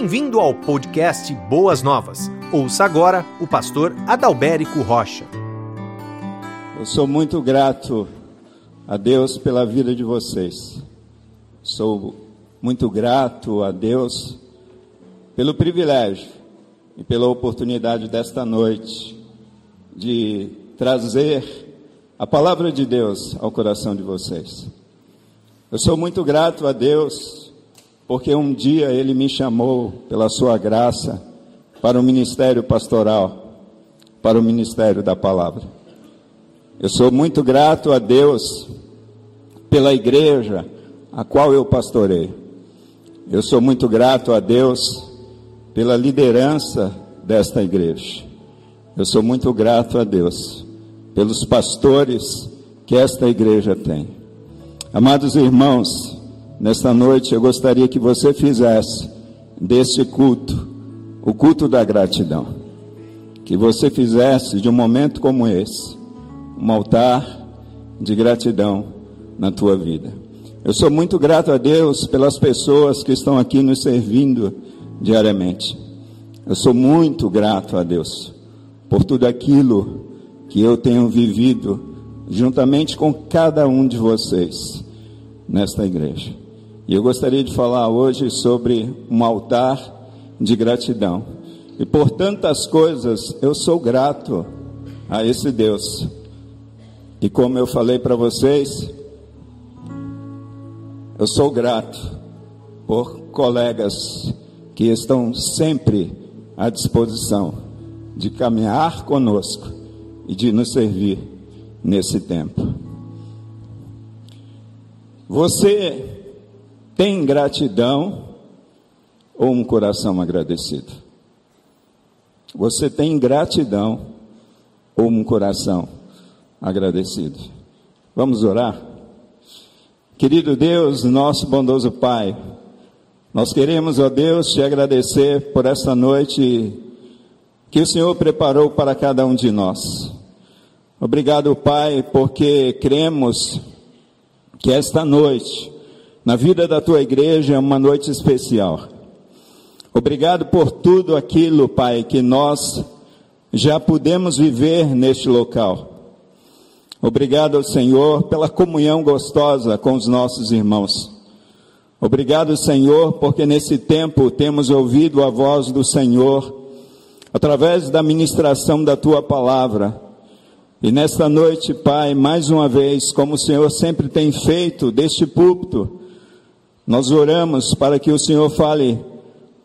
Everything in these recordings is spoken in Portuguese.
Bem-vindo ao podcast Boas Novas. Ouça agora o pastor Adalberico Rocha. Eu sou muito grato a Deus pela vida de vocês. Sou muito grato a Deus pelo privilégio e pela oportunidade desta noite de trazer a palavra de Deus ao coração de vocês. Eu sou muito grato a Deus porque um dia Ele me chamou pela Sua graça para o ministério pastoral, para o ministério da palavra. Eu sou muito grato a Deus pela igreja a qual eu pastorei. Eu sou muito grato a Deus pela liderança desta igreja. Eu sou muito grato a Deus pelos pastores que esta igreja tem. Amados irmãos, nesta noite eu gostaria que você fizesse deste culto o culto da gratidão. Que você fizesse de um momento como esse um altar de gratidão na tua vida. Eu sou muito grato a Deus pelas pessoas que estão aqui nos servindo diariamente. Eu sou muito grato a Deus por tudo aquilo que eu tenho vivido juntamente com cada um de vocês nesta igreja. E eu gostaria de falar hoje sobre um altar de gratidão. E por tantas coisas eu sou grato a esse Deus. E como eu falei para vocês, eu sou grato por colegas que estão sempre à disposição de caminhar conosco e de nos servir nesse tempo. Você tem gratidão ou um coração agradecido? Você tem gratidão ou um coração agradecido? Vamos orar? Querido Deus, nosso bondoso Pai, nós queremos, ó Deus, te agradecer por esta noite que o Senhor preparou para cada um de nós. Obrigado, Pai, porque cremos que esta noite, na vida da tua igreja, é uma noite especial. Obrigado por tudo aquilo, Pai, que nós já pudemos viver neste local. Obrigado, Senhor, pela comunhão gostosa com os nossos irmãos. Obrigado, Senhor, porque nesse tempo temos ouvido a voz do Senhor através da ministração da tua palavra. E nesta noite, Pai, mais uma vez, como o Senhor sempre tem feito deste púlpito, nós oramos para que o Senhor fale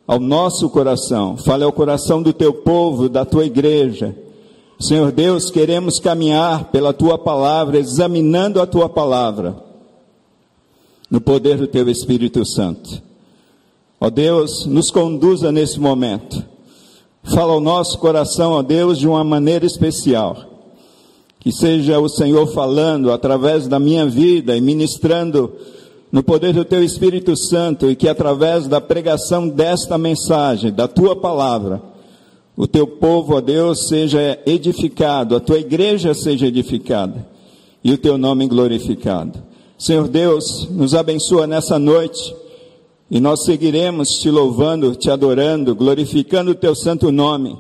ao nosso coração, fale ao coração do teu povo, da tua igreja. Senhor Deus, queremos caminhar pela tua palavra, examinando a tua palavra, no poder do teu Espírito Santo. Ó Deus, nos conduza nesse momento. Fala ao nosso coração, ó Deus, de uma maneira especial. Que seja o Senhor falando através da minha vida e ministrando no poder do teu Espírito Santo e que através da pregação desta mensagem, da tua palavra, o teu povo, ó Deus, seja edificado, a tua igreja seja edificada e o teu nome glorificado. Senhor Deus, nos abençoa nessa noite e nós seguiremos te louvando, te adorando, glorificando o teu santo nome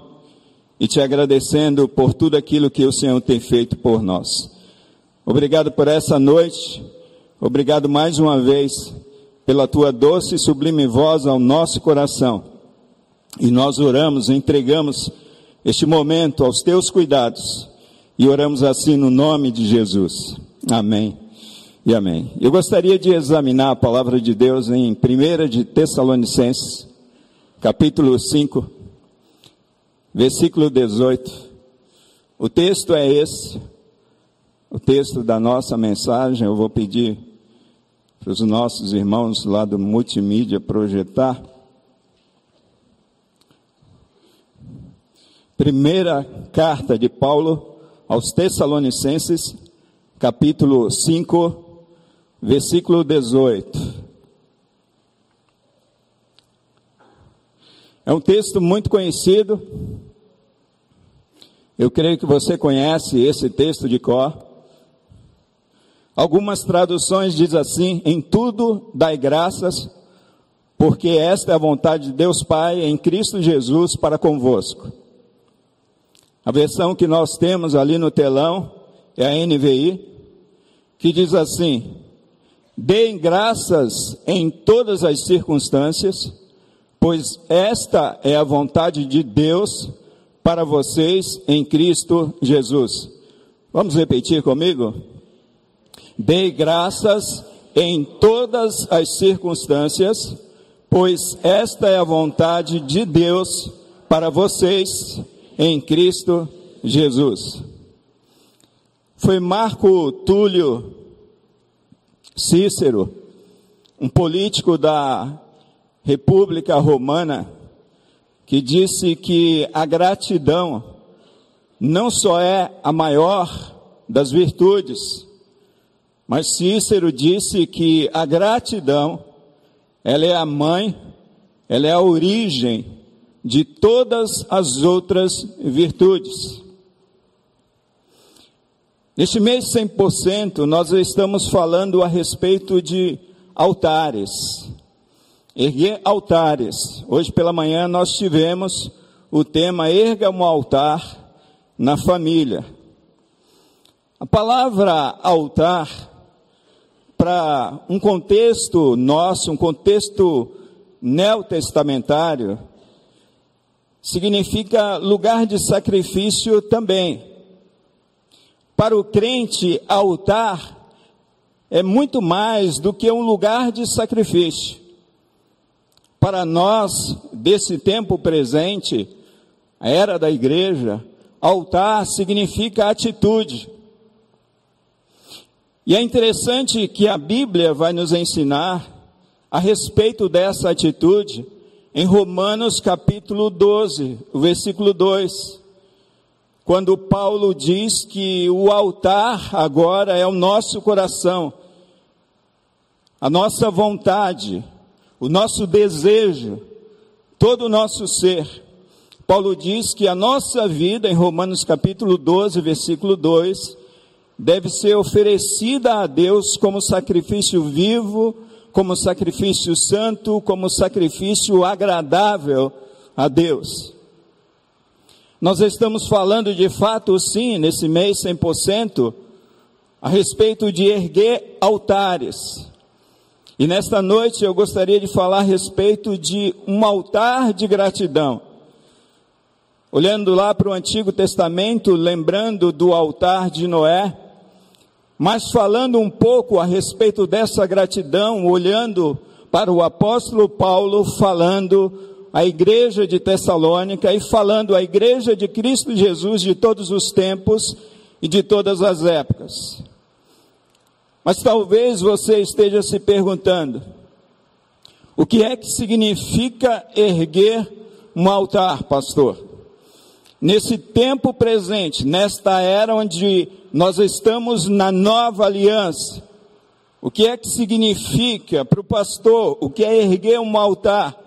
e te agradecendo por tudo aquilo que o Senhor tem feito por nós. Obrigado por essa noite, obrigado mais uma vez pela tua doce e sublime voz ao nosso coração. E nós oramos, entregamos este momento aos teus cuidados e oramos assim no nome de Jesus. Amém e amém. Eu gostaria de examinar a palavra de Deus em 1 de Tessalonicenses, capítulo 5, versículo 18. O texto é esse, o texto da nossa mensagem. Eu vou pedir para os nossos irmãos lá do multimídia projetar. Primeira carta de Paulo aos Tessalonicenses, capítulo 5, versículo 18. É um texto muito conhecido. Eu creio que você conhece esse texto de cor. Algumas traduções diz assim: em tudo dai graças, porque esta é a vontade de Deus Pai em Cristo Jesus para convosco. A versão que nós temos ali no telão é a NVI, que diz assim: Deem graças em todas as circunstâncias, pois esta é a vontade de Deus para vocês em Cristo Jesus. Vamos repetir comigo? Dei graças em todas as circunstâncias, pois esta é a vontade de Deus para vocês em Cristo Jesus. Foi Marco Túlio Cícero, um político da República Romana, que disse que a gratidão não só é a maior das virtudes, mas Cícero disse que a gratidão, ela é a mãe, ela é a origem de todas as outras virtudes. Neste mês 100%, nós estamos falando a respeito de altares. Erguer altares. Hoje pela manhã nós tivemos o tema Erga um altar na família. A palavra altar, para um contexto nosso, um contexto neotestamentário, significa lugar de sacrifício também. Para o crente, altar é muito mais do que um lugar de sacrifício. Para nós, desse tempo presente, a era da igreja, altar significa atitude. E é interessante que a Bíblia vai nos ensinar a respeito dessa atitude em Romanos capítulo 12, versículo 2 quando Paulo diz que o altar agora é o nosso coração, a nossa vontade, o nosso desejo, todo o nosso ser. Paulo diz que a nossa vida, em Romanos capítulo 12, versículo 2, deve ser oferecida a Deus como sacrifício vivo, como sacrifício santo, como sacrifício agradável a Deus. Nós estamos falando de fato, sim, nesse mês 100%, a respeito de erguer altares. E nesta noite eu gostaria de falar a respeito de um altar de gratidão. Olhando lá para o Antigo Testamento, lembrando do altar de Noé, mas falando um pouco a respeito dessa gratidão, olhando para o apóstolo Paulo falando a igreja de Tessalônica e falando a igreja de Cristo Jesus de todos os tempos e de todas as épocas. Mas talvez você esteja se perguntando: o que é que significa erguer um altar, pastor? Nesse tempo presente, nesta era onde nós estamos na nova aliança, o que é que significa para o pastor, o que é erguer um altar?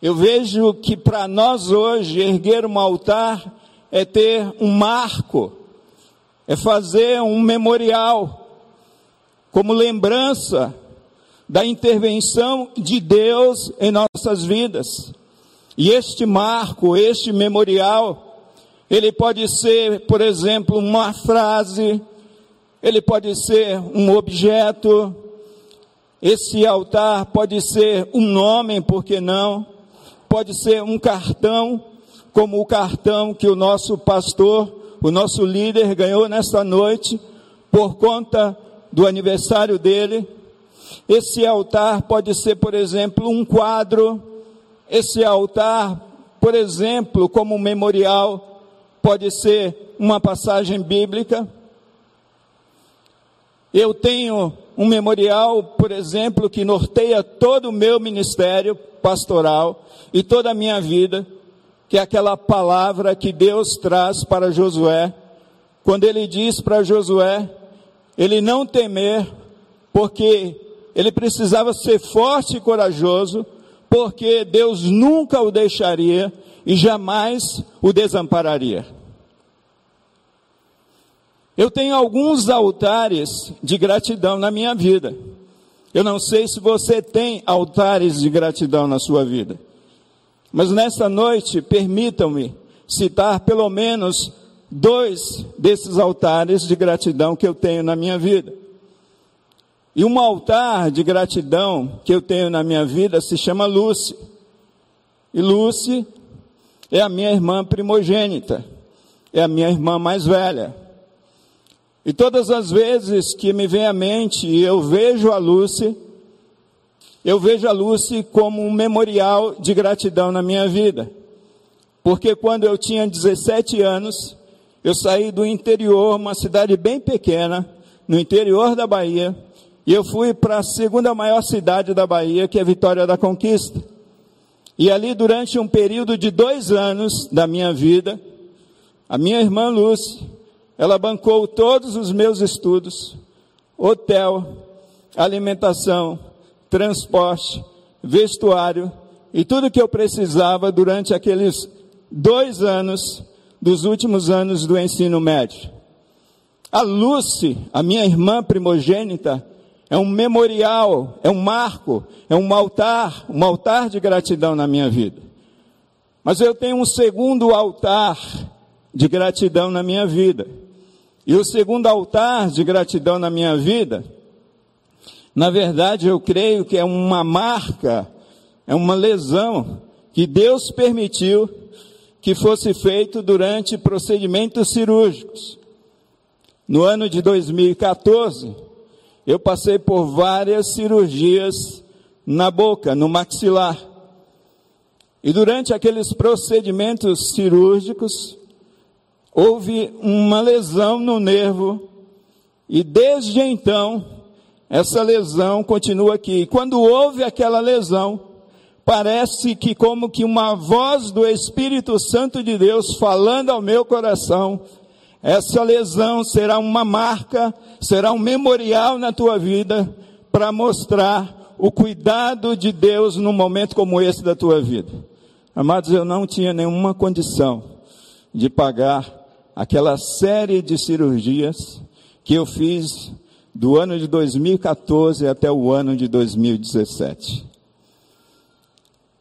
Eu vejo que para nós hoje erguer um altar é ter um marco, é fazer um memorial, como lembrança da intervenção de Deus em nossas vidas. E este marco, este memorial, ele pode ser, por exemplo, uma frase, ele pode ser um objeto, esse altar pode ser um nome, por que não? pode ser um cartão, como o cartão que o nosso pastor, o nosso líder ganhou nesta noite, por conta do aniversário dele. Esse altar pode ser, por exemplo, um quadro. Esse altar, por exemplo, como um memorial, pode ser uma passagem bíblica. Eu tenho um memorial, por exemplo, que norteia todo o meu ministério pastoral e toda a minha vida, que é aquela palavra que Deus traz para Josué, quando ele diz para Josué, ele não temer, porque ele precisava ser forte e corajoso, porque Deus nunca o deixaria e jamais o desampararia. Eu tenho alguns altares de gratidão na minha vida. Eu não sei se você tem altares de gratidão na sua vida. Mas nessa noite, permitam-me citar pelo menos dois desses altares de gratidão que eu tenho na minha vida. E um altar de gratidão que eu tenho na minha vida se chama Lucy. E Lucy é a minha irmã primogênita, é a minha irmã mais velha. E todas as vezes que me vem à mente e eu vejo a Lucy, eu vejo a Lucy como um memorial de gratidão na minha vida. Porque quando eu tinha 17 anos, eu saí do interior, uma cidade bem pequena, no interior da Bahia, e eu fui para a segunda maior cidade da Bahia, que é Vitória da Conquista. E ali, durante um período de dois anos da minha vida, a minha irmã Lúcia, ela bancou todos os meus estudos, hotel, alimentação, transporte, vestuário e tudo que eu precisava durante aqueles dois anos dos últimos anos do ensino médio. A Lucy, a minha irmã primogênita, é um memorial, é um marco, é um altar, um altar de gratidão na minha vida. Mas eu tenho um segundo altar de gratidão na minha vida. E o segundo altar de gratidão na minha vida na verdade, eu creio que é uma marca, é uma lesão que Deus permitiu que fosse feito durante procedimentos cirúrgicos. No ano de 2014, eu passei por várias cirurgias na boca, no maxilar. E durante aqueles procedimentos cirúrgicos, houve uma lesão no nervo, e desde então, essa lesão continua aqui. Quando houve aquela lesão, parece que como que uma voz do Espírito Santo de Deus falando ao meu coração, essa lesão será uma marca, será um memorial na tua vida para mostrar o cuidado de Deus num momento como esse da tua vida. Amados, eu não tinha nenhuma condição de pagar aquela série de cirurgias que eu fiz do ano de 2014 até o ano de 2017.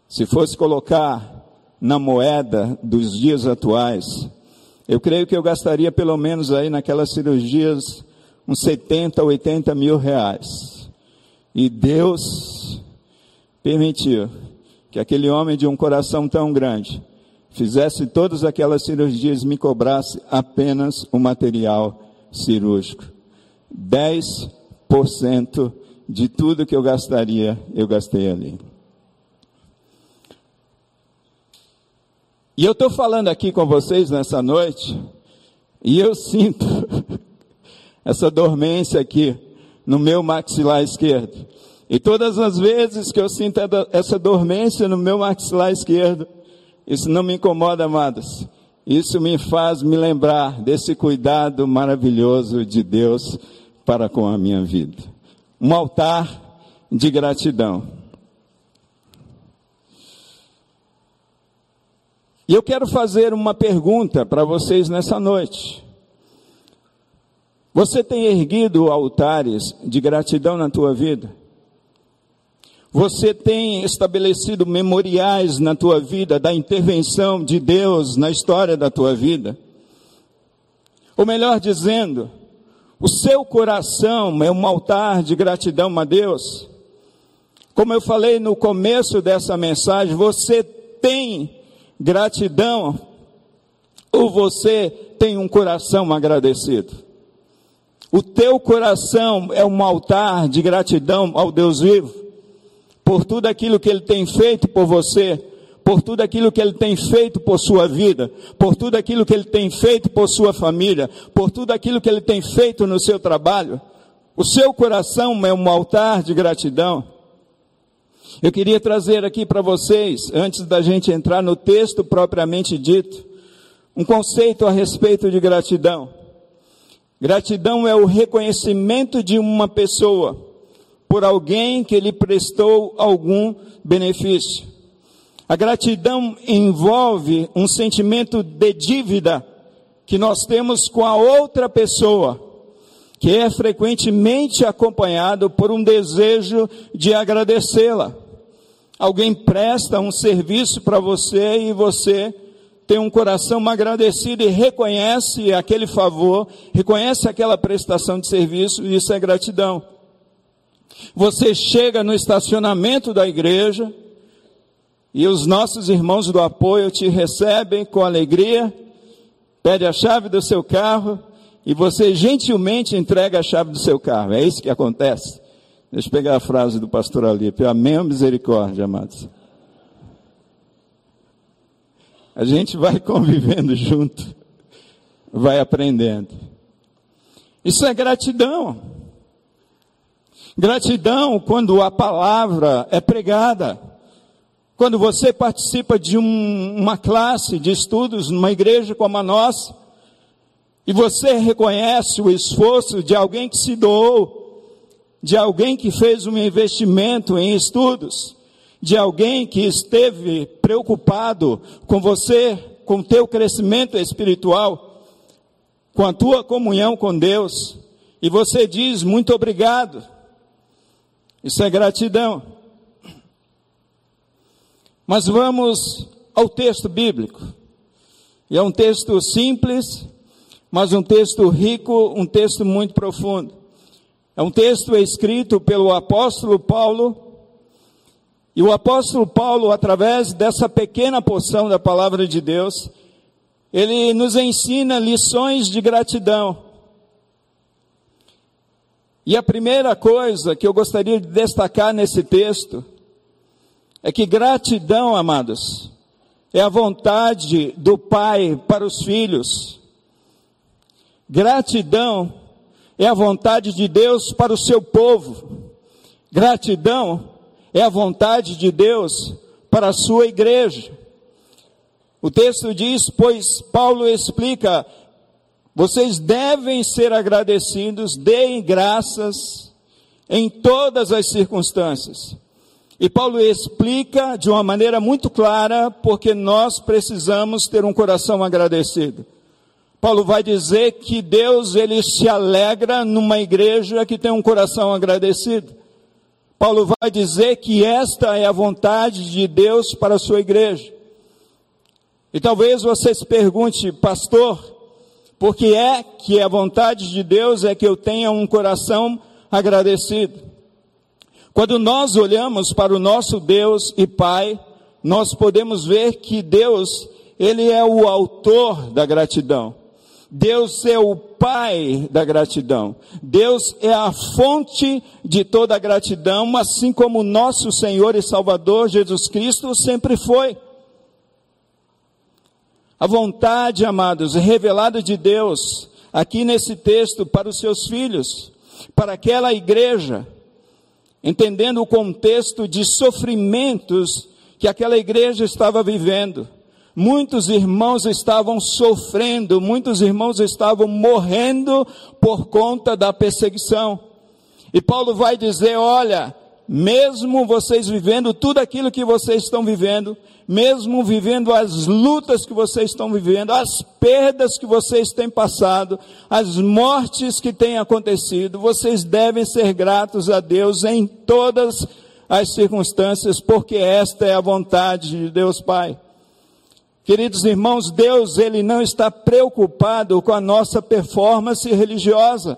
Se fosse colocar na moeda dos dias atuais, eu creio que eu gastaria pelo menos aí naquelas cirurgias uns 70, 80 mil reais. E Deus permitiu que aquele homem de um coração tão grande fizesse todas aquelas cirurgias e me cobrasse apenas o material cirúrgico. 10% de tudo que eu gastaria, eu gastei ali. E eu estou falando aqui com vocês nessa noite, e eu sinto essa dormência aqui no meu maxilar esquerdo. E todas as vezes que eu sinto essa dormência no meu maxilar esquerdo, isso não me incomoda, amados. Isso me faz me lembrar desse cuidado maravilhoso de Deus para com a minha vida. Um altar de gratidão. E eu quero fazer uma pergunta para vocês nessa noite. Você tem erguido altares de gratidão na tua vida? Você tem estabelecido memoriais na tua vida da intervenção de Deus na história da tua vida? Ou melhor dizendo, o seu coração é um altar de gratidão a Deus. Como eu falei no começo dessa mensagem, você tem gratidão ou você tem um coração agradecido? O teu coração é um altar de gratidão ao Deus vivo por tudo aquilo que ele tem feito por você por tudo aquilo que ele tem feito por sua vida, por tudo aquilo que ele tem feito por sua família, por tudo aquilo que ele tem feito no seu trabalho. O seu coração é um altar de gratidão. Eu queria trazer aqui para vocês, antes da gente entrar no texto propriamente dito, um conceito a respeito de gratidão. Gratidão é o reconhecimento de uma pessoa por alguém que lhe prestou algum benefício. A gratidão envolve um sentimento de dívida que nós temos com a outra pessoa, que é frequentemente acompanhado por um desejo de agradecê-la. Alguém presta um serviço para você e você tem um coração agradecido e reconhece aquele favor, reconhece aquela prestação de serviço, e isso é gratidão. Você chega no estacionamento da igreja e os nossos irmãos do apoio te recebem com alegria, pede a chave do seu carro e você gentilmente entrega a chave do seu carro. É isso que acontece. Deixa eu pegar a frase do pastor Alípio. Amém ou misericórdia, amados? A gente vai convivendo junto, vai aprendendo. Isso é gratidão. Gratidão quando a palavra é pregada. Quando você participa de um, uma classe de estudos numa igreja como a nossa, e você reconhece o esforço de alguém que se doou, de alguém que fez um investimento em estudos, de alguém que esteve preocupado com você, com o teu crescimento espiritual, com a tua comunhão com Deus, e você diz muito obrigado. Isso é gratidão. Mas vamos ao texto bíblico. E é um texto simples, mas um texto rico, um texto muito profundo. É um texto escrito pelo apóstolo Paulo e o apóstolo Paulo, através dessa pequena porção da palavra de Deus, ele nos ensina lições de gratidão. E a primeira coisa que eu gostaria de destacar nesse texto é que gratidão, amados, é a vontade do Pai para os filhos. Gratidão é a vontade de Deus para o seu povo. Gratidão é a vontade de Deus para a sua igreja. O texto diz, pois Paulo explica, vocês devem ser agradecidos, deem graças em todas as circunstâncias. E Paulo explica de uma maneira muito clara porque nós precisamos ter um coração agradecido. Paulo vai dizer que Deus ele se alegra numa igreja que tem um coração agradecido. Paulo vai dizer que esta é a vontade de Deus para a sua igreja. E talvez você se pergunte, pastor, por que é que a vontade de Deus é que eu tenha um coração agradecido? Quando nós olhamos para o nosso Deus e Pai, nós podemos ver que Deus, Ele é o autor da gratidão. Deus é o Pai da gratidão. Deus é a fonte de toda a gratidão, assim como nosso Senhor e Salvador Jesus Cristo sempre foi. A vontade, amados, revelada de Deus, aqui nesse texto, para os seus filhos, para aquela igreja, entendendo o contexto de sofrimentos que aquela igreja estava vivendo Muitos irmãos estavam sofrendo, muitos irmãos estavam morrendo por conta da perseguição. E Paulo vai dizer: olha, mesmo vocês vivendo tudo aquilo que vocês estão vivendo, mesmo vivendo as lutas que vocês estão vivendo, as perdas que vocês têm passado, as mortes que têm acontecido, vocês devem ser gratos a Deus em todas as circunstâncias, porque esta é a vontade de Deus Pai. Queridos irmãos, Deus, Ele não está preocupado com a nossa performance religiosa.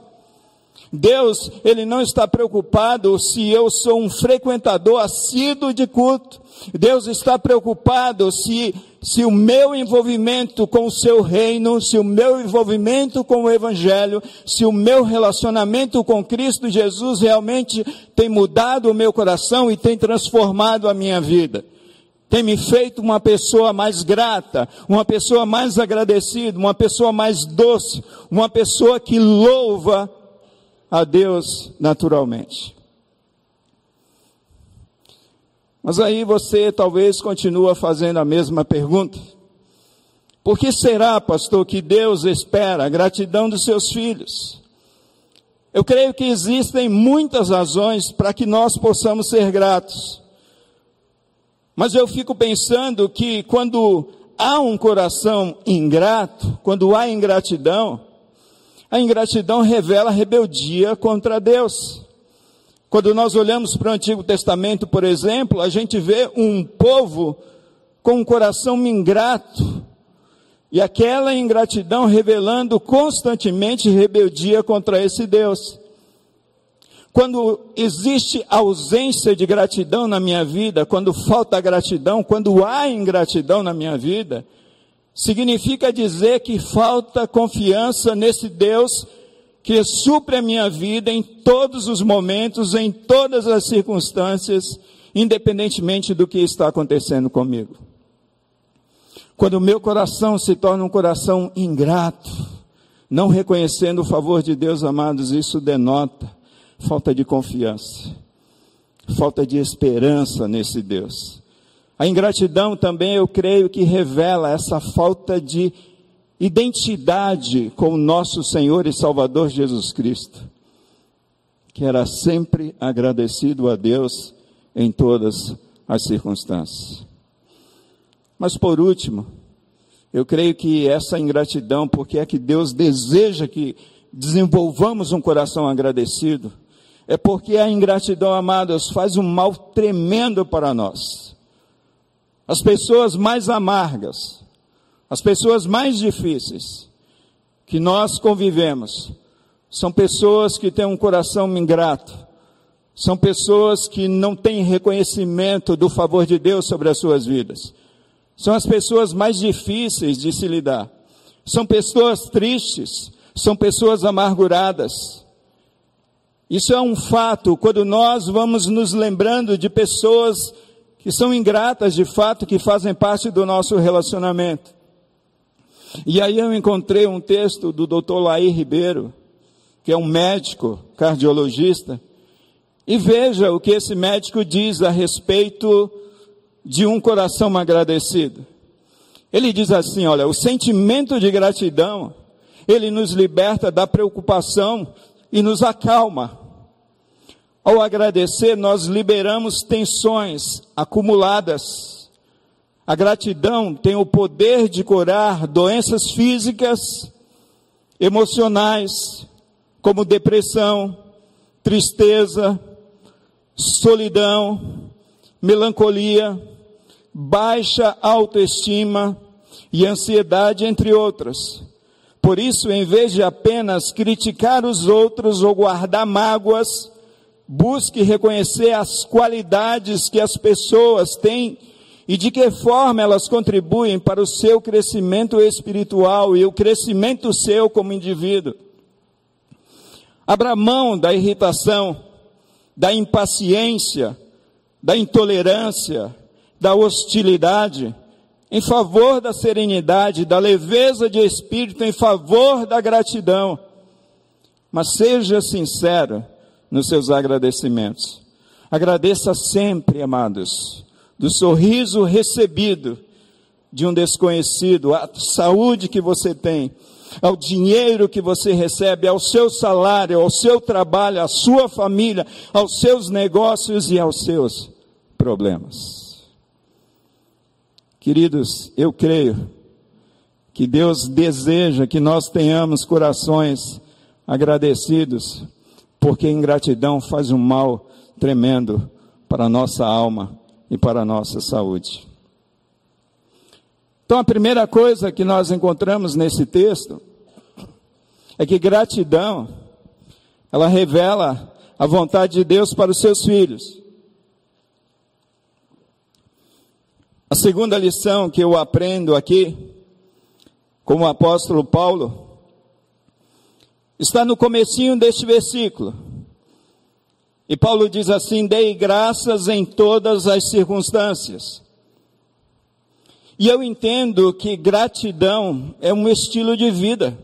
Deus, Ele não está preocupado se eu sou um frequentador assíduo de culto. Deus está preocupado se, se o meu envolvimento com o seu reino, se o meu envolvimento com o Evangelho, se o meu relacionamento com Cristo Jesus realmente tem mudado o meu coração e tem transformado a minha vida tem me feito uma pessoa mais grata, uma pessoa mais agradecida, uma pessoa mais doce, uma pessoa que louva a Deus naturalmente. Mas aí você talvez continua fazendo a mesma pergunta. Por que será, pastor, que Deus espera a gratidão dos seus filhos? Eu creio que existem muitas razões para que nós possamos ser gratos. Mas eu fico pensando que quando há um coração ingrato, quando há ingratidão, A ingratidão revela rebeldia contra Deus. Quando nós olhamos para o Antigo Testamento, por exemplo, a gente vê um povo com um coração ingrato, e aquela ingratidão revelando constantemente rebeldia contra esse Deus. Quando existe ausência de gratidão na minha vida, quando falta gratidão, quando há ingratidão na minha vida, significa dizer que falta confiança nesse Deus que supre a minha vida em todos os momentos, em todas as circunstâncias, independentemente do que está acontecendo comigo. Quando o meu coração se torna um coração ingrato, não reconhecendo o favor de Deus, amados, isso denota falta de confiança, falta de esperança nesse Deus. A ingratidão também, eu creio que revela essa falta de identidade com o nosso Senhor e Salvador Jesus Cristo, que era sempre agradecido a Deus em todas as circunstâncias. Mas por último, eu creio que essa ingratidão, porque é que Deus deseja que desenvolvamos um coração agradecido, é porque a ingratidão, amados, faz um mal tremendo para nós. As pessoas mais amargas, as pessoas mais difíceis que nós convivemos, são pessoas que têm um coração ingrato, são pessoas que não têm reconhecimento do favor de Deus sobre as suas vidas. São as pessoas mais difíceis de se lidar. São pessoas tristes, são pessoas amarguradas. Isso é um fato quando nós vamos nos lembrando de pessoas que são ingratas de fato, que fazem parte do nosso relacionamento. E aí eu encontrei um texto do Dr. Laí Ribeiro, que é um médico cardiologista, e veja o que esse médico diz a respeito de um coração agradecido. Ele diz assim: olha, o sentimento de gratidão, ele nos liberta da preocupação e nos acalma. Ao agradecer, nós liberamos tensões acumuladas. A gratidão tem o poder de curar doenças físicas, emocionais, como depressão, tristeza, solidão, melancolia, baixa autoestima e ansiedade, entre outras. Por isso, em vez de apenas criticar os outros ou guardar mágoas, busque reconhecer as qualidades que as pessoas têm e de que forma elas contribuem para o seu crescimento espiritual e o crescimento seu como indivíduo. Abra mão da irritação, da impaciência, da intolerância, da hostilidade, em favor da serenidade, da leveza de espírito, em favor da gratidão. Mas seja sincero nos seus agradecimentos. Agradeça sempre, amados, do sorriso recebido de um desconhecido, a saúde que você tem, ao dinheiro que você recebe, ao seu salário, ao seu trabalho, à sua família, aos seus negócios e aos seus problemas. Queridos, eu creio que Deus deseja que nós tenhamos corações agradecidos, porque ingratidão faz um mal tremendo para a nossa alma e para a nossa saúde. Então, a primeira coisa que nós encontramos nesse texto é que gratidão, ela revela a vontade de Deus para os seus filhos. A segunda lição que eu aprendo aqui, como o apóstolo Paulo, está no comecinho deste versículo. E Paulo diz assim: "Dei graças em todas as circunstâncias". E eu entendo que gratidão é um estilo de vida.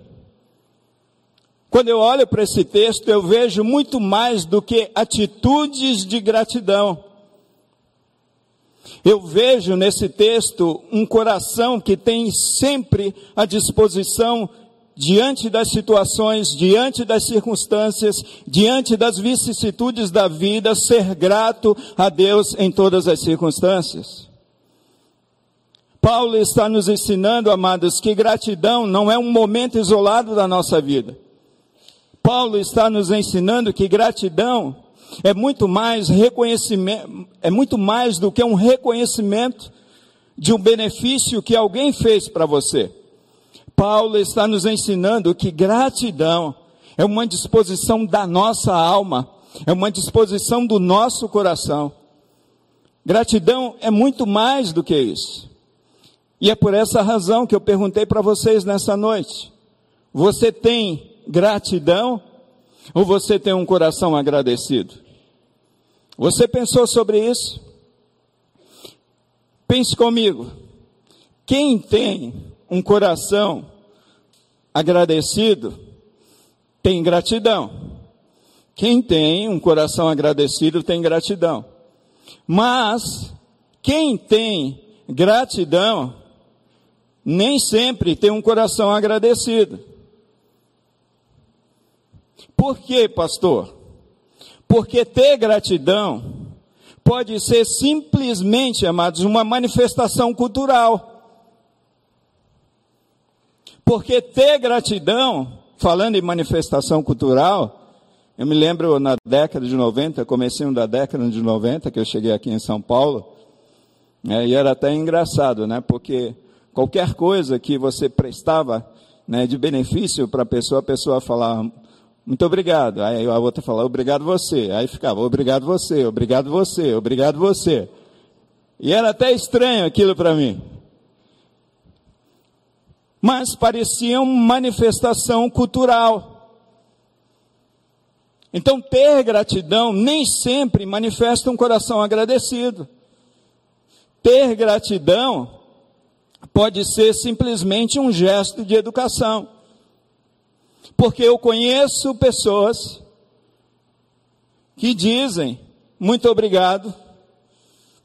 Quando eu olho para esse texto, eu vejo muito mais do que atitudes de gratidão. Eu vejo nesse texto um coração que tem sempre a disposição diante das situações, diante das circunstâncias, diante das vicissitudes da vida, ser grato a Deus em todas as circunstâncias. Paulo está nos ensinando, amados, que gratidão não é um momento isolado da nossa vida. Paulo está nos ensinando que gratidão é muito mais reconhecimento, é muito mais do que um reconhecimento de um benefício que alguém fez para você. Paulo está nos ensinando que gratidão é uma disposição da nossa alma, é uma disposição do nosso coração. Gratidão é muito mais do que isso. E é por essa razão que eu perguntei para vocês nessa noite: você tem gratidão ou você tem um coração agradecido? Você pensou sobre isso? Pense comigo. Quem tem um coração agradecido tem gratidão. Quem tem um coração agradecido tem gratidão. Mas quem tem gratidão nem sempre tem um coração agradecido. Por quê, pastor? Porque ter gratidão pode ser simplesmente, amados, uma manifestação cultural. Porque ter gratidão, falando em manifestação cultural, eu me lembro na década de 90, comecinho da década de 90, que eu cheguei aqui em São Paulo, né, e era até engraçado, né, porque qualquer coisa que você prestava né, de benefício para a pessoa, a pessoa falava, muito obrigado. Aí a outra falava, obrigado você. Aí ficava, obrigado você, obrigado você, obrigado você. E era até estranho aquilo para mim. Mas parecia uma manifestação cultural. Então, ter gratidão nem sempre manifesta um coração agradecido. Ter gratidão pode ser simplesmente um gesto de educação. Porque eu conheço pessoas que dizem muito obrigado,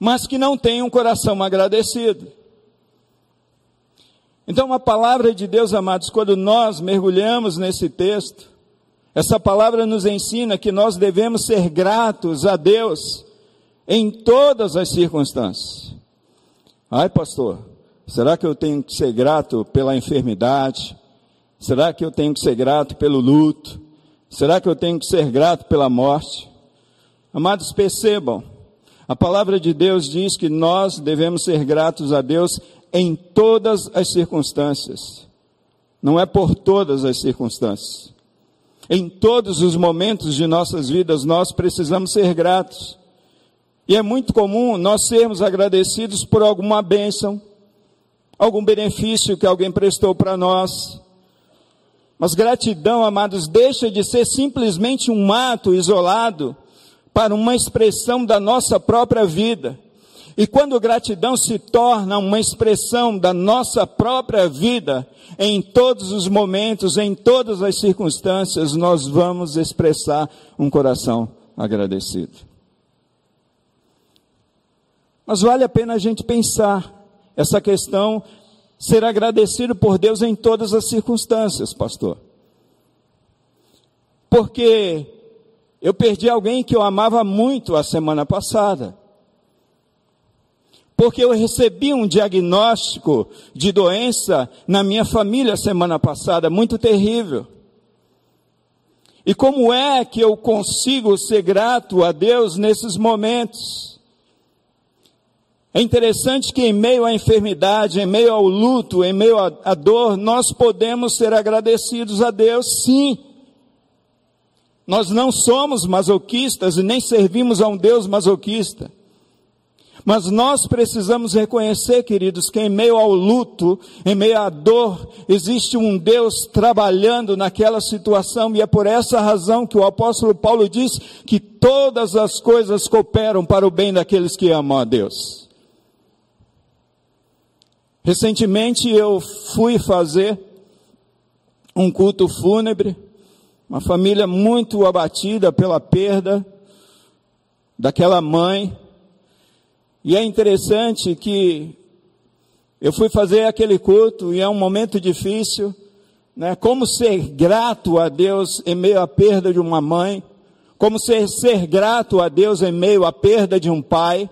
mas que não têm um coração agradecido. Então, a palavra de Deus, amados, quando nós mergulhamos nesse texto, essa palavra nos ensina que nós devemos ser gratos a Deus em todas as circunstâncias. Ai, pastor, será que eu tenho que ser grato pela enfermidade? Será que eu tenho que ser grato pelo luto? Será que eu tenho que ser grato pela morte? Amados, percebam, a palavra de Deus diz que nós devemos ser gratos a Deus em todas as circunstâncias. Não é por todas as circunstâncias. Em todos os momentos de nossas vidas, nós precisamos ser gratos. E é muito comum nós sermos agradecidos por alguma bênção, algum benefício que alguém prestou para nós. Mas gratidão, amados, deixa de ser simplesmente um ato isolado para uma expressão da nossa própria vida. E quando gratidão se torna uma expressão da nossa própria vida, em todos os momentos, em todas as circunstâncias, nós vamos expressar um coração agradecido. Mas vale a pena a gente pensar essa questão, ser agradecido por Deus em todas as circunstâncias, pastor. Porque eu perdi alguém que eu amava muito a semana passada porque eu recebi um diagnóstico de doença na minha família semana passada, muito terrível. E como é que eu consigo ser grato a Deus nesses momentos? É interessante que em meio à enfermidade, em meio ao luto, em meio à dor, nós podemos ser agradecidos a Deus, sim. Nós não somos masoquistas e nem servimos a um Deus masoquista. Mas nós precisamos reconhecer, queridos, que em meio ao luto, em meio à dor, existe um Deus trabalhando naquela situação, e é por essa razão que o apóstolo Paulo diz que todas as coisas cooperam para o bem daqueles que amam a Deus. Recentemente eu fui fazer um culto fúnebre, uma família muito abatida pela perda daquela mãe, e é interessante que eu fui fazer aquele culto e é um momento difícil, né? Como ser grato a Deus em meio à perda de uma mãe, como ser, ser grato a Deus em meio à perda de um pai.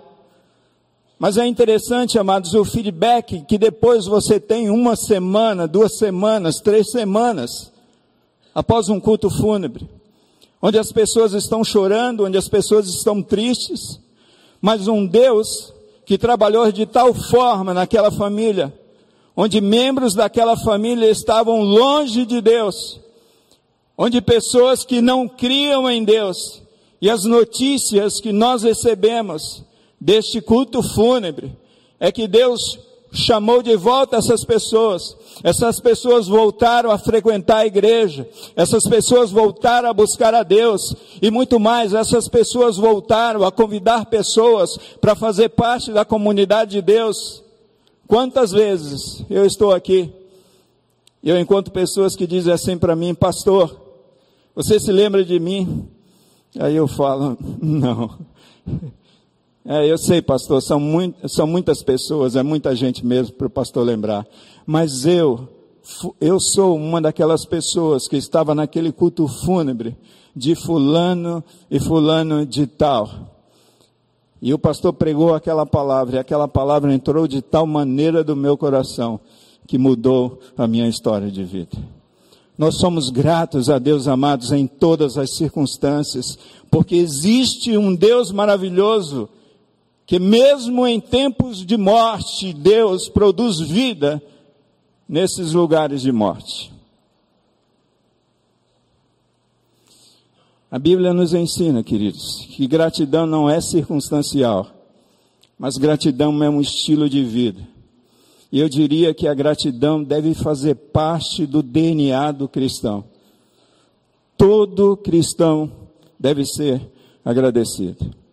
Mas é interessante, amados, o feedback que depois você tem uma semana, duas semanas, três semanas, após um culto fúnebre, onde as pessoas estão chorando, onde as pessoas estão tristes, mas um Deus que trabalhou de tal forma naquela família, onde membros daquela família estavam longe de Deus, onde pessoas que não criam em Deus, e as notícias que nós recebemos deste culto fúnebre é que Deus chamou de volta essas pessoas. Essas pessoas voltaram a frequentar a igreja. Essas pessoas voltaram a buscar a Deus. E muito mais, essas pessoas voltaram a convidar pessoas para fazer parte da comunidade de Deus. Quantas vezes eu estou aqui e eu encontro pessoas que dizem assim para mim, pastor, você se lembra de mim? Aí eu falo, não. É, eu sei, pastor, são, muito, são muitas pessoas, é muita gente mesmo para o pastor lembrar. Mas eu, eu sou uma daquelas pessoas que estava naquele culto fúnebre de fulano e fulano de tal. E o pastor pregou aquela palavra, e aquela palavra entrou de tal maneira do meu coração que mudou a minha história de vida. Nós somos gratos a Deus, amados, em todas as circunstâncias, porque existe um Deus maravilhoso que mesmo em tempos de morte, Deus produz vida nesses lugares de morte. A Bíblia nos ensina, queridos, que gratidão não é circunstancial, mas gratidão é um estilo de vida. E eu diria que a gratidão deve fazer parte do DNA do cristão. Todo cristão deve ser agradecido.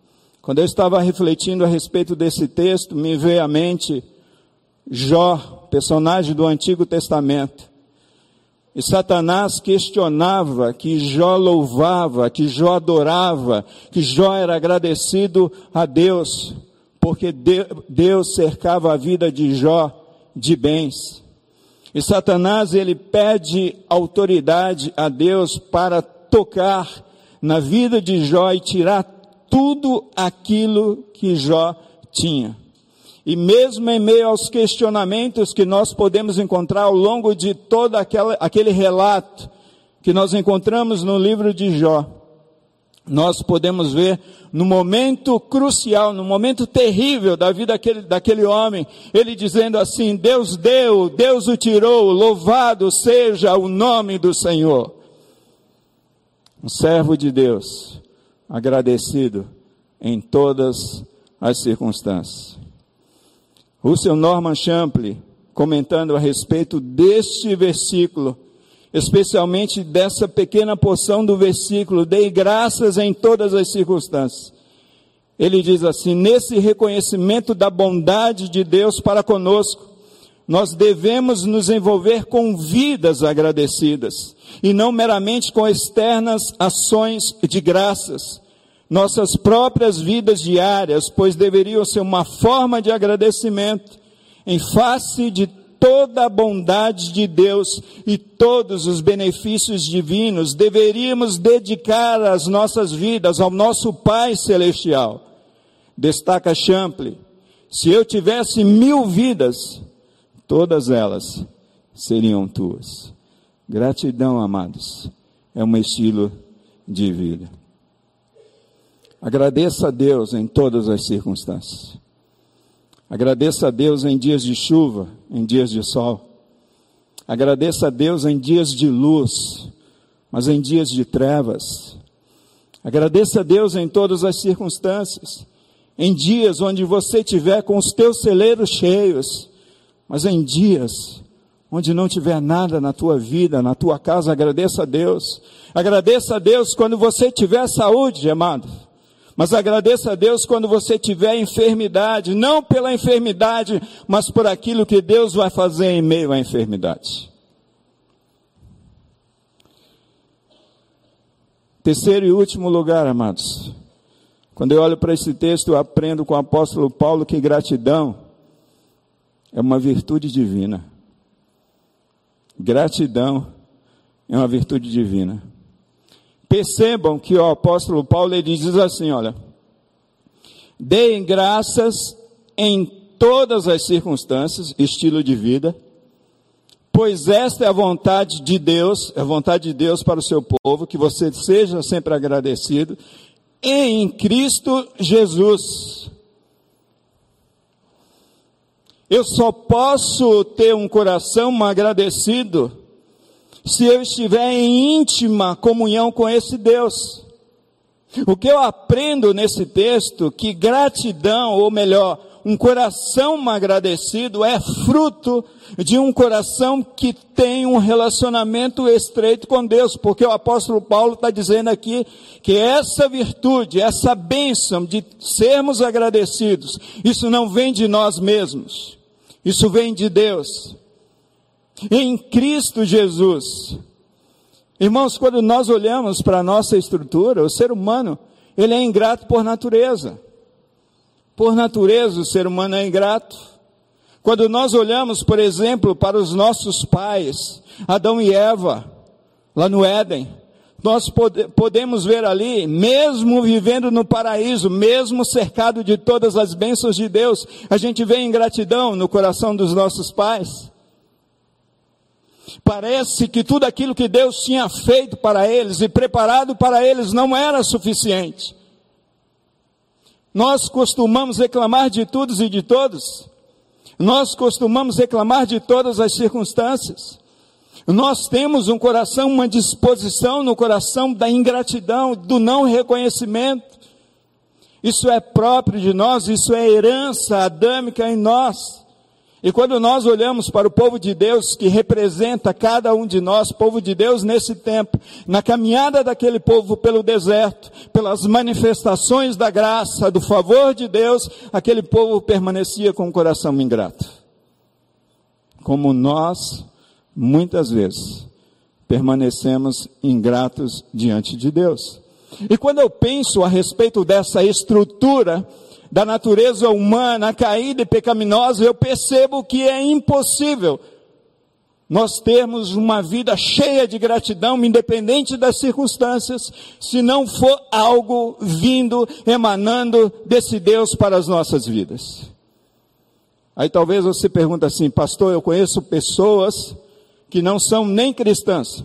Quando eu estava refletindo a respeito desse texto, me veio à mente Jó, personagem do Antigo Testamento. E Satanás questionava que Jó louvava, que Jó adorava, que Jó era agradecido a Deus, porque Deus cercava a vida de Jó de bens. E Satanás ele pede autoridade a Deus para tocar na vida de Jó e tirar tudo aquilo que Jó tinha. E mesmo em meio aos questionamentos que nós podemos encontrar ao longo de todo aquela, aquele relato que nós encontramos no livro de Jó, nós podemos ver no momento crucial, no momento terrível da vida daquele, daquele homem, ele dizendo assim: Deus deu, Deus o tirou, louvado seja o nome do Senhor. Um servo de Deus, agradecido em todas as circunstâncias. Russell Norman Champlin, comentando a respeito deste versículo, especialmente dessa pequena porção do versículo, dei graças em todas as circunstâncias. Ele diz assim: nesse reconhecimento da bondade de Deus para conosco, nós devemos nos envolver com vidas agradecidas e não meramente com externas ações de graças nossas próprias vidas diárias, pois deveriam ser uma forma de agradecimento em face de toda a bondade de Deus e todos os benefícios divinos, deveríamos dedicar as nossas vidas ao nosso Pai Celestial. Destaca Champlin, se eu tivesse mil vidas, todas elas seriam tuas. Gratidão, amados, é um estilo de vida. Agradeça a Deus em todas as circunstâncias. Agradeça a Deus em dias de chuva, em dias de sol. Agradeça a Deus em dias de luz, mas em dias de trevas. Agradeça a Deus em todas as circunstâncias. Em dias onde você tiver com os teus celeiros cheios, mas em dias onde não tiver nada na tua vida, na tua casa, agradeça a Deus. Agradeça a Deus quando você tiver saúde, amado. Mas agradeça a Deus quando você tiver enfermidade, não pela enfermidade, mas por aquilo que Deus vai fazer em meio à enfermidade. Terceiro e último lugar, amados. Quando eu olho para esse texto, eu aprendo com o apóstolo Paulo que gratidão é uma virtude divina. Gratidão é uma virtude divina. Percebam que o apóstolo Paulo ele diz assim: olha, deem graças em todas as circunstâncias, estilo de vida, Pois esta é a vontade de Deus, é a vontade de Deus para o seu povo, que você seja sempre agradecido em Cristo Jesus. Eu só posso ter um coração agradecido se eu estiver em íntima comunhão com esse Deus. O que eu aprendo nesse texto, que gratidão, ou melhor, um coração agradecido é fruto de um coração que tem um relacionamento estreito com Deus, porque o apóstolo Paulo está dizendo aqui que essa virtude, essa bênção de sermos agradecidos, isso não vem de nós mesmos, isso vem de Deus. Em Cristo Jesus. Irmãos, quando nós olhamos para a nossa estrutura, o ser humano, ele é ingrato por natureza. Por natureza, o ser humano é ingrato. Quando nós olhamos, por exemplo, para os nossos pais, Adão e Eva, lá no Éden, nós pode, podemos ver ali, mesmo vivendo no paraíso, mesmo cercado de todas as bênçãos de Deus, a gente vê ingratidão no coração dos nossos pais. Parece que tudo aquilo que Deus tinha feito para eles e preparado para eles não era suficiente. Nós costumamos reclamar de todos e de todos. Nós costumamos reclamar de todas as circunstâncias. Nós temos um coração, uma disposição no coração da ingratidão, do não reconhecimento. Isso é próprio de nós, isso é herança adâmica em nós. E quando nós olhamos para o povo de Deus, que representa cada um de nós, povo de Deus nesse tempo, na caminhada daquele povo pelo deserto, pelas manifestações da graça, do favor de Deus, aquele povo permanecia com o coração ingrato. Como nós, muitas vezes, permanecemos ingratos diante de Deus. E quando eu penso a respeito dessa estrutura, da natureza humana caída e pecaminosa, eu percebo que é impossível nós termos uma vida cheia de gratidão, independente das circunstâncias, se não for algo vindo, emanando desse Deus para as nossas vidas. Aí talvez você pergunte assim, pastor, eu conheço pessoas que não são nem cristãs,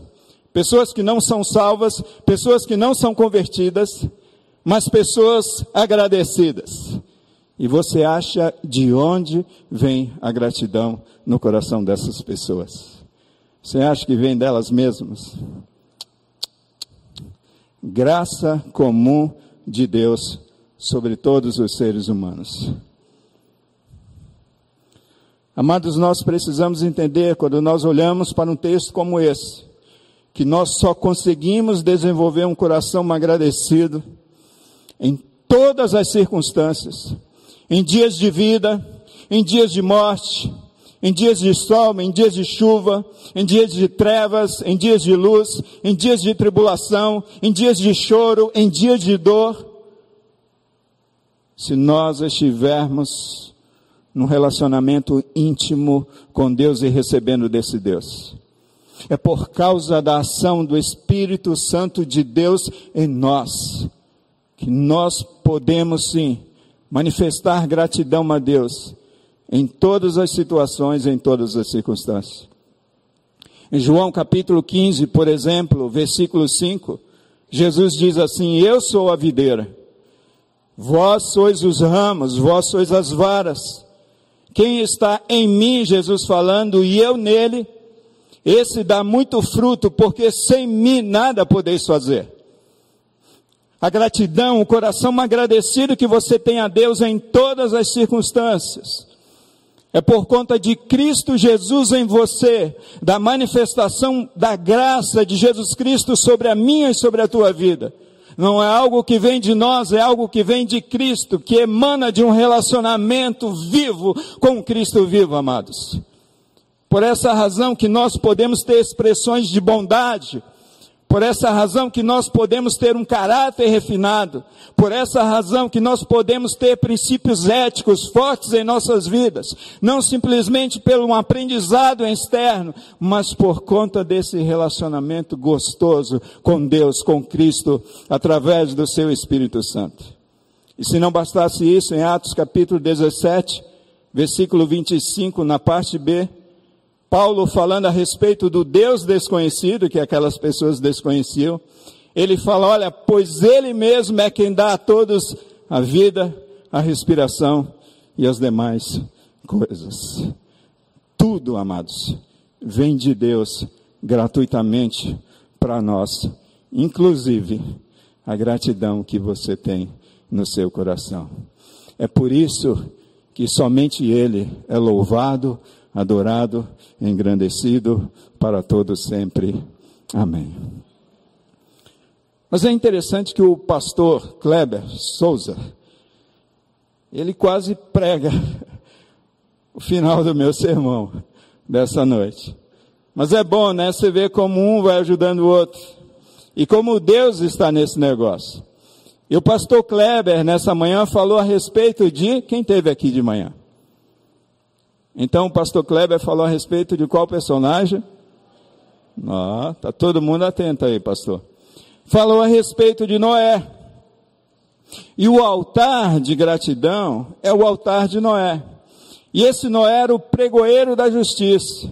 pessoas que não são salvas, pessoas que não são convertidas, mas pessoas agradecidas. E você acha de onde vem a gratidão no coração dessas pessoas? Você acha que vem delas mesmas? Graça comum de Deus sobre todos os seres humanos. Amados, nós precisamos entender, quando nós olhamos para um texto como esse, que nós só conseguimos desenvolver um coração agradecido em todas as circunstâncias, em dias de vida, em dias de morte, em dias de sol, em dias de chuva, em dias de trevas, em dias de luz, em dias de tribulação, em dias de choro, em dias de dor. Se nós estivermos num relacionamento íntimo com Deus e recebendo desse Deus. É por causa da ação do Espírito Santo de Deus em nós que nós podemos sim manifestar gratidão a Deus em todas as situações, em todas as circunstâncias. Em João capítulo 15, por exemplo, versículo 5, Jesus diz assim: Eu sou a videira, vós sois os ramos, vós sois as varas. Quem está em mim, Jesus falando, e eu nele, esse dá muito fruto, porque sem mim nada podeis fazer. A gratidão, o coração agradecido que você tem a Deus em todas as circunstâncias. É por conta de Cristo Jesus em você, da manifestação da graça de Jesus Cristo sobre a minha e sobre a tua vida. Não é algo que vem de nós, é algo que vem de Cristo, que emana de um relacionamento vivo com Cristo vivo, amados. Por essa razão que nós podemos ter expressões de bondade, por essa razão que nós podemos ter um caráter refinado, por essa razão que nós podemos ter princípios éticos fortes em nossas vidas, não simplesmente pelo um aprendizado externo, mas por conta desse relacionamento gostoso com Deus, com Cristo, através do seu Espírito Santo. E se não bastasse isso, em Atos capítulo 17, versículo 25, na parte B, Paulo falando a respeito do Deus desconhecido, que aquelas pessoas desconheciam, ele fala: olha, pois ele mesmo é quem dá a todos a vida, a respiração e as demais coisas. Tudo, amados, vem de Deus gratuitamente para nós, inclusive a gratidão que você tem no seu coração. É por isso que somente Ele é louvado, adorado, engrandecido para todos sempre. Amém. Mas é interessante que o pastor Kleber Souza, ele quase prega o final do meu sermão dessa noite. Mas é bom, né? Você vê como um vai ajudando o outro. E como Deus está nesse negócio. E o pastor Kleber, nessa manhã, falou a respeito de. Quem teve aqui de manhã? Então, o pastor Kleber falou a respeito de qual personagem? Ah, tá todo mundo atento aí, pastor. Falou a respeito de Noé. E o altar de gratidão é o altar de Noé. E esse Noé era o pregoeiro da justiça.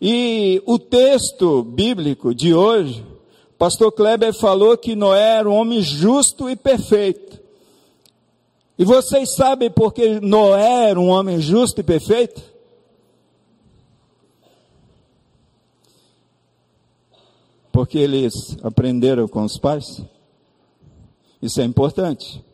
E o texto bíblico de hoje Pastor Kleber falou que Noé era um homem justo e perfeito. E vocês sabem por que Noé era um homem justo e perfeito? Porque eles aprenderam com os pais. Isso é importante.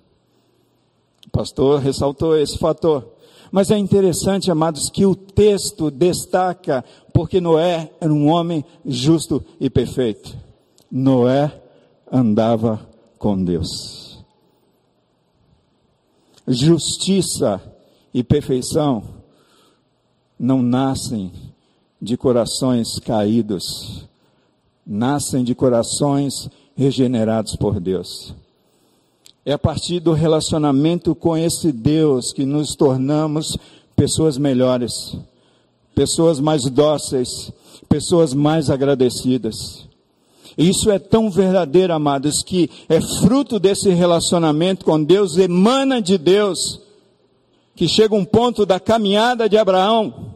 O pastor ressaltou esse fator. Mas é interessante, amados, que o texto destaca porque Noé era um homem justo e perfeito. Noé andava com Deus. Justiça e perfeição não nascem de corações caídos, nascem de corações regenerados por Deus. É a partir do relacionamento com esse Deus que nos tornamos pessoas melhores, pessoas mais dóceis, pessoas mais agradecidas. Isso é tão verdadeiro, amados, que é fruto desse relacionamento com Deus, emana de Deus, que chega um ponto da caminhada de Abraão,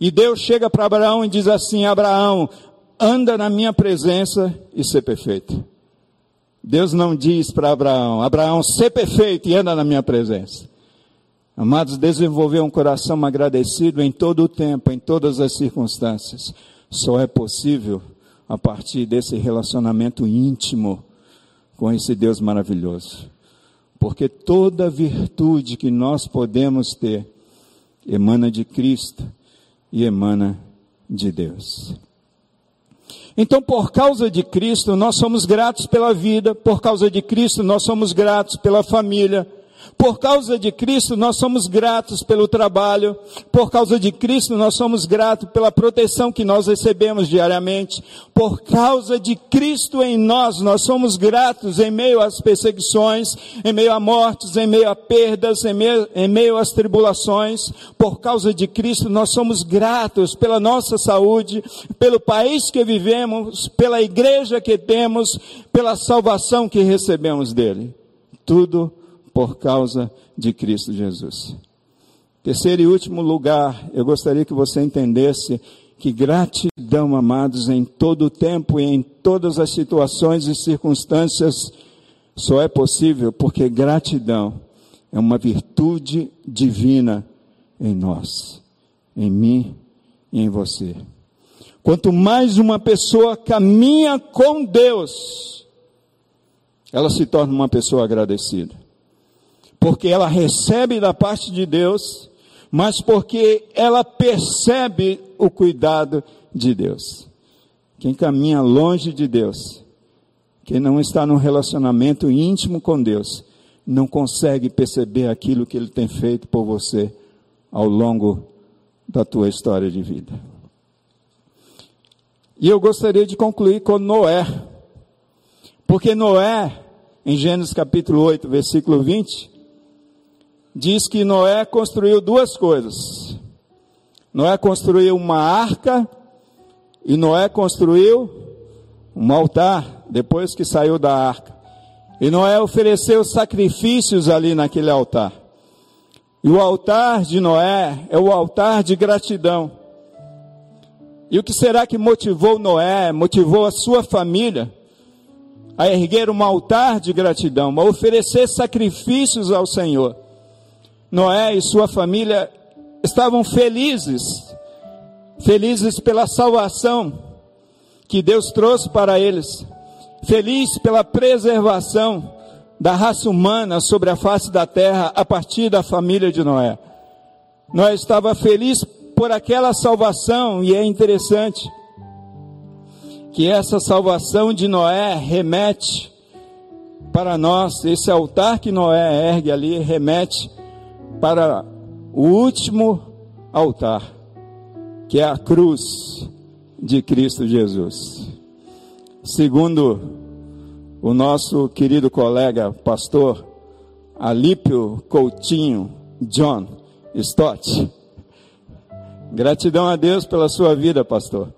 e Deus chega para Abraão e diz assim: Abraão, anda na minha presença e ser perfeito. Deus não diz para Abraão, Abraão, ser perfeito e anda na minha presença. Amados, desenvolver um coração agradecido em todo o tempo, em todas as circunstâncias, só é possível a partir desse relacionamento íntimo com esse Deus maravilhoso. Porque toda virtude que nós podemos ter emana de Cristo e emana de Deus. Então, por causa de Cristo, nós somos gratos pela vida, por causa de Cristo, nós somos gratos pela família, por causa de Cristo, nós somos gratos pelo trabalho. Por causa de Cristo, nós somos gratos pela proteção que nós recebemos diariamente. Por causa de Cristo em nós, nós somos gratos em meio às perseguições, em meio a mortes, em meio a perdas, em meio, em meio às tribulações. Por causa de Cristo, nós somos gratos pela nossa saúde, pelo país que vivemos, pela igreja que temos, pela salvação que recebemos dele. Tudo por causa de Cristo Jesus. Terceiro e último lugar, eu gostaria que você entendesse que gratidão, amados, em todo o tempo e em todas as situações e circunstâncias, só é possível porque gratidão é uma virtude divina em nós, em mim e em você. Quanto mais uma pessoa caminha com Deus, ela se torna uma pessoa agradecida porque ela recebe da parte de Deus, mas porque ela percebe o cuidado de Deus. Quem caminha longe de Deus, quem não está num relacionamento íntimo com Deus, não consegue perceber aquilo que Ele tem feito por você ao longo da tua história de vida. E eu gostaria de concluir com Noé, porque Noé, em Gênesis capítulo 8, versículo 20, diz que Noé construiu duas coisas. Noé construiu uma arca e Noé construiu um altar depois que saiu da arca. E Noé ofereceu sacrifícios ali naquele altar. E o altar de Noé é o altar de gratidão. E o que será que motivou Noé, motivou a sua família a erguer um altar de gratidão, a oferecer sacrifícios ao Senhor? Noé e sua família estavam felizes, felizes pela salvação que Deus trouxe para eles, felizes pela preservação da raça humana sobre a face da terra a partir da família de Noé. Noé estava feliz por aquela salvação e é interessante que essa salvação de Noé remete para nós, esse altar que Noé ergue ali remete para o último altar, que é a cruz de Cristo Jesus. Segundo o nosso querido colega pastor Alípio Coutinho John Stott. Gratidão a Deus pela sua vida, pastor.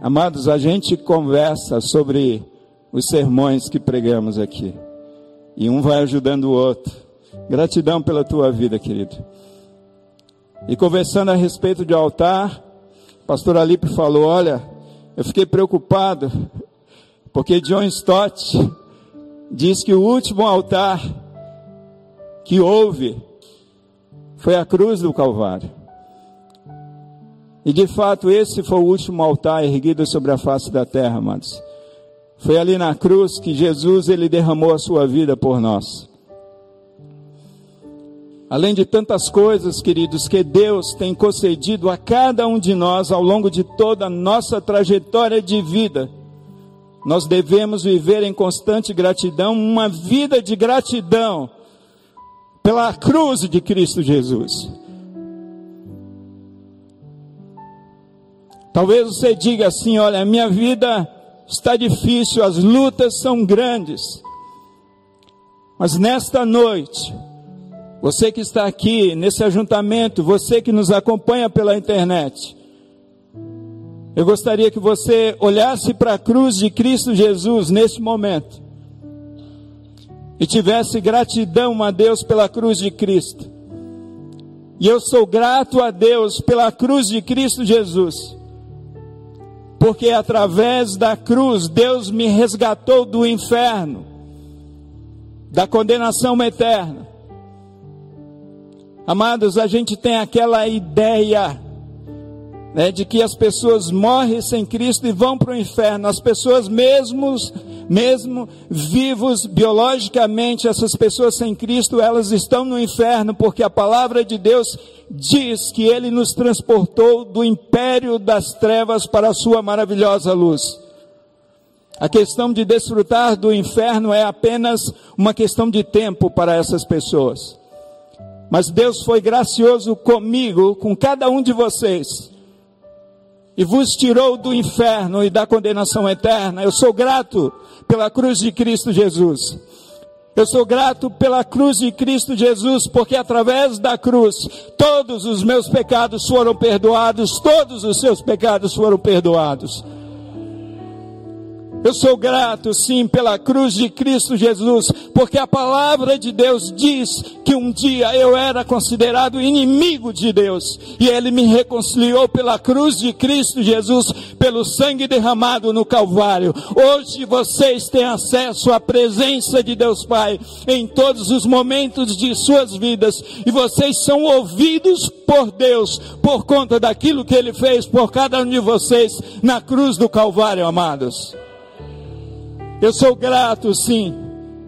Amados, a gente conversa sobre os sermões que pregamos aqui. E um vai ajudando o outro. Gratidão pela tua vida, querido. E conversando a respeito de altar, pastor Alípio falou: Olha, eu fiquei preocupado porque John Stott diz que o último altar que houve foi a cruz do Calvário. E de fato, esse foi o último altar erguido sobre a face da terra, amados. Foi ali na cruz que Jesus ele derramou a sua vida por nós. Além de tantas coisas, queridos, que Deus tem concedido a cada um de nós ao longo de toda a nossa trajetória de vida, nós devemos viver em constante gratidão, uma vida de gratidão pela cruz de Cristo Jesus. Talvez você diga assim: olha, minha vida está difícil, as lutas são grandes. Mas nesta noite, você que está aqui nesse ajuntamento, você que nos acompanha pela internet, eu gostaria que você olhasse para a cruz de Cristo Jesus neste momento e tivesse gratidão a Deus pela cruz de Cristo. E eu sou grato a Deus pela cruz de Cristo Jesus, porque através da cruz Deus me resgatou do inferno, da condenação eterna. Amados, a gente tem aquela ideia né, de que as pessoas morrem sem Cristo e vão para o inferno. As pessoas mesmo vivos biologicamente, essas pessoas sem Cristo, elas estão no inferno, porque a palavra de Deus diz que Ele nos transportou do império das trevas para a sua maravilhosa luz. A questão de desfrutar do inferno é apenas uma questão de tempo para essas pessoas. Mas Deus foi gracioso comigo, com cada um de vocês e vos tirou do inferno e da condenação eterna. Eu sou grato pela cruz de Cristo Jesus. Eu sou grato pela cruz de Cristo Jesus, porque através da cruz todos os meus pecados foram perdoados, todos os seus pecados foram perdoados. Eu sou grato, sim, pela cruz de Cristo Jesus, porque a palavra de Deus diz que um dia eu era considerado inimigo de Deus, e Ele me reconciliou pela cruz de Cristo Jesus, pelo sangue derramado no Calvário. Hoje vocês têm acesso à presença de Deus Pai em todos os momentos de suas vidas, e vocês são ouvidos por Deus por conta daquilo que Ele fez por cada um de vocês na cruz do Calvário, amados. Eu sou grato, sim,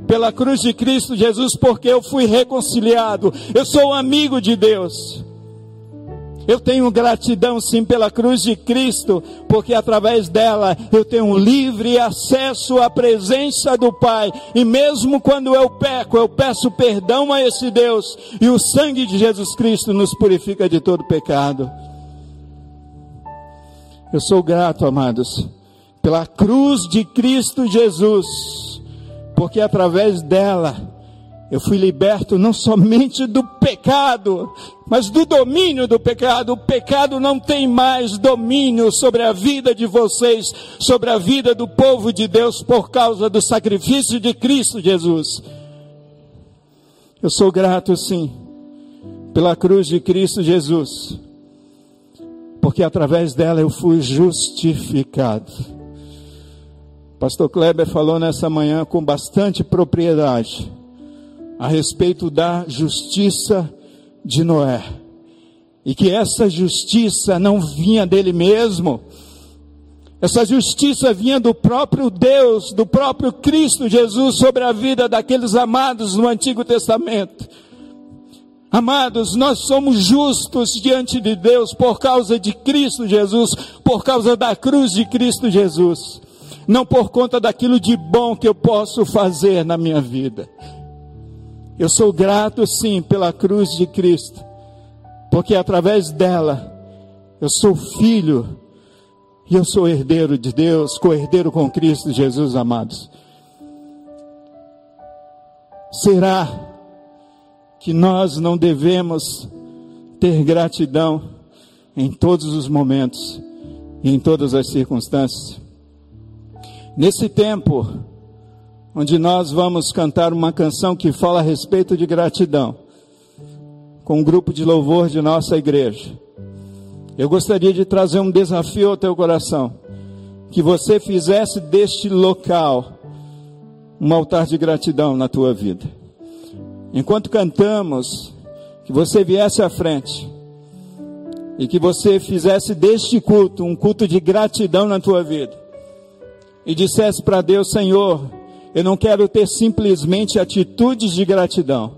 pela cruz de Cristo Jesus, porque eu fui reconciliado. Eu sou amigo de Deus. Eu tenho gratidão sim pela cruz de Cristo, porque através dela eu tenho livre acesso à presença do Pai. E mesmo quando eu peco, eu peço perdão a esse Deus, e o sangue de Jesus Cristo nos purifica de todo pecado. Eu sou grato, amados pela cruz de Cristo Jesus, porque através dela eu fui liberto não somente do pecado, mas do domínio do pecado. O pecado não tem mais domínio sobre a vida de vocês, sobre a vida do povo de Deus, por causa do sacrifício de Cristo Jesus. Eu sou grato, sim, pela cruz de Cristo Jesus porque através dela eu fui justificado. Pastor Kleber falou nessa manhã com bastante propriedade a respeito da justiça de Noé. E que essa justiça não vinha dele mesmo, essa justiça vinha do próprio Deus, do próprio Cristo Jesus sobre a vida daqueles amados no Antigo Testamento. Amados, nós somos justos diante de Deus por causa de Cristo Jesus, por causa da cruz de Cristo Jesus, não por conta daquilo de bom que eu posso fazer na minha vida. Eu sou grato sim pela cruz de Cristo, porque através dela eu sou filho e eu sou herdeiro de Deus, co-herdeiro com Cristo Jesus, amados. Será que nós não devemos ter gratidão em todos os momentos e em todas as circunstâncias? Nesse tempo, onde nós vamos cantar uma canção que fala a respeito de gratidão, com um grupo de louvor de nossa igreja. Eu gostaria de trazer um desafio ao teu coração. Que você fizesse deste local um altar de gratidão na tua vida. Enquanto cantamos, que você viesse à frente e que você fizesse deste culto um culto de gratidão na tua vida. E dissesse para Deus, Senhor, eu não quero ter simplesmente atitudes de gratidão,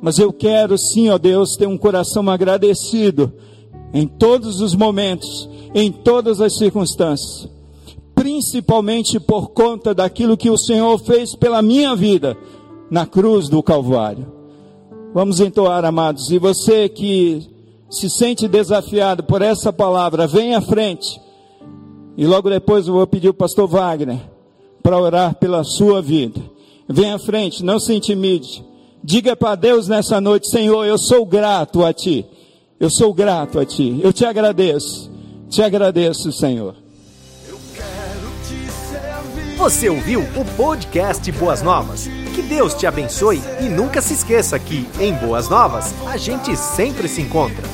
mas eu quero sim, ó Deus, ter um coração agradecido em todos os momentos, em todas as circunstâncias, principalmente por conta daquilo que o Senhor fez pela minha vida na cruz do Calvário. Vamos entoar, amados, e você que se sente desafiado por essa palavra, vem à frente. E logo depois eu vou pedir o pastor Wagner para orar pela sua vida. Vem à frente, não se intimide. Diga para Deus nessa noite, Senhor, eu sou grato a Ti eu sou grato a Ti. Eu te agradeço. Te agradeço, Senhor. Você ouviu o podcast Boas Novas? Que Deus te abençoe e nunca se esqueça que, em Boas Novas, a gente sempre se encontra.